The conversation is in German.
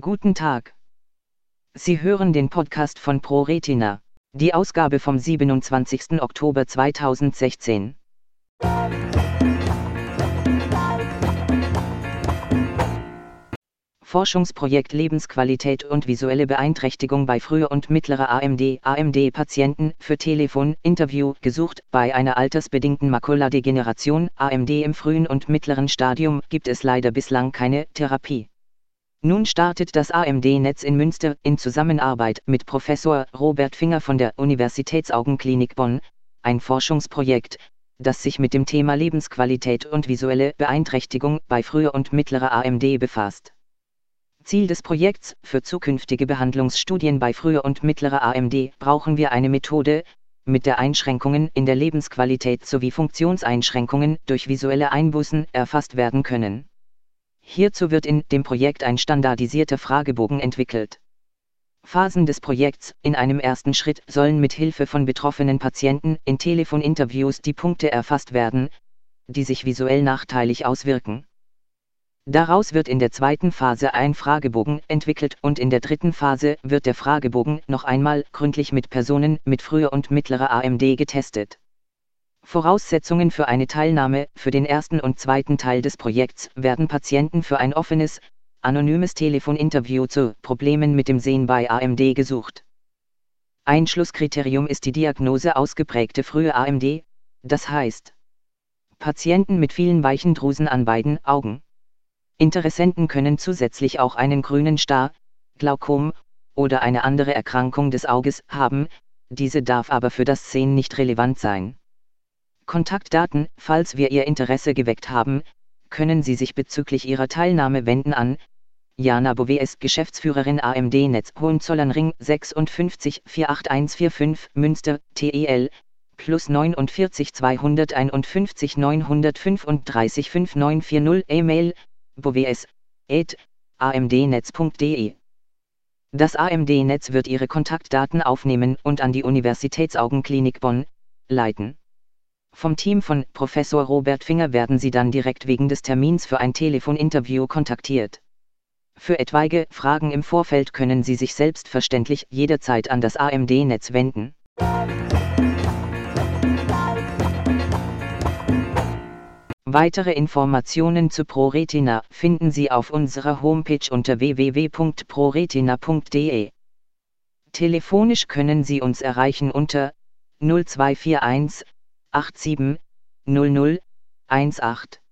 Guten Tag. Sie hören den Podcast von ProRetina, die Ausgabe vom 27. Oktober 2016. Forschungsprojekt Lebensqualität und visuelle Beeinträchtigung bei früher und mittlerer AMD AMD-Patienten für Telefon-Interview gesucht. Bei einer altersbedingten Makuladegeneration AMD im frühen und mittleren Stadium gibt es leider bislang keine Therapie. Nun startet das AMD-Netz in Münster in Zusammenarbeit mit Professor Robert Finger von der Universitätsaugenklinik Bonn ein Forschungsprojekt, das sich mit dem Thema Lebensqualität und visuelle Beeinträchtigung bei früher und mittlerer AMD befasst. Ziel des Projekts, für zukünftige Behandlungsstudien bei früher und mittlerer AMD brauchen wir eine Methode, mit der Einschränkungen in der Lebensqualität sowie Funktionseinschränkungen durch visuelle Einbußen erfasst werden können. Hierzu wird in dem Projekt ein standardisierter Fragebogen entwickelt. Phasen des Projekts In einem ersten Schritt sollen mit Hilfe von betroffenen Patienten in Telefoninterviews die Punkte erfasst werden, die sich visuell nachteilig auswirken. Daraus wird in der zweiten Phase ein Fragebogen entwickelt und in der dritten Phase wird der Fragebogen noch einmal gründlich mit Personen mit früher und mittlerer AMD getestet. Voraussetzungen für eine Teilnahme Für den ersten und zweiten Teil des Projekts werden Patienten für ein offenes, anonymes Telefoninterview zu Problemen mit dem Sehen bei AMD gesucht. Einschlusskriterium ist die Diagnose ausgeprägte frühe AMD, das heißt Patienten mit vielen weichen Drusen an beiden Augen. Interessenten können zusätzlich auch einen grünen Star, Glaukom oder eine andere Erkrankung des Auges haben, diese darf aber für das Sehen nicht relevant sein. Kontaktdaten, falls wir Ihr Interesse geweckt haben, können Sie sich bezüglich Ihrer Teilnahme wenden an Jana Boves, Geschäftsführerin AMD Netz Hohenzollernring 56 48145 Münster, TEL, plus 49 251 935 5940 E-Mail bows, et, amdnetz.de. Das AMD-Netz wird Ihre Kontaktdaten aufnehmen und an die Universitätsaugenklinik Bonn leiten. Vom Team von Professor Robert Finger werden Sie dann direkt wegen des Termins für ein Telefoninterview kontaktiert. Für etwaige Fragen im Vorfeld können Sie sich selbstverständlich jederzeit an das AMD-Netz wenden. Weitere Informationen zu ProRetina finden Sie auf unserer Homepage unter www.proretina.de. Telefonisch können Sie uns erreichen unter 0241 87 00 18.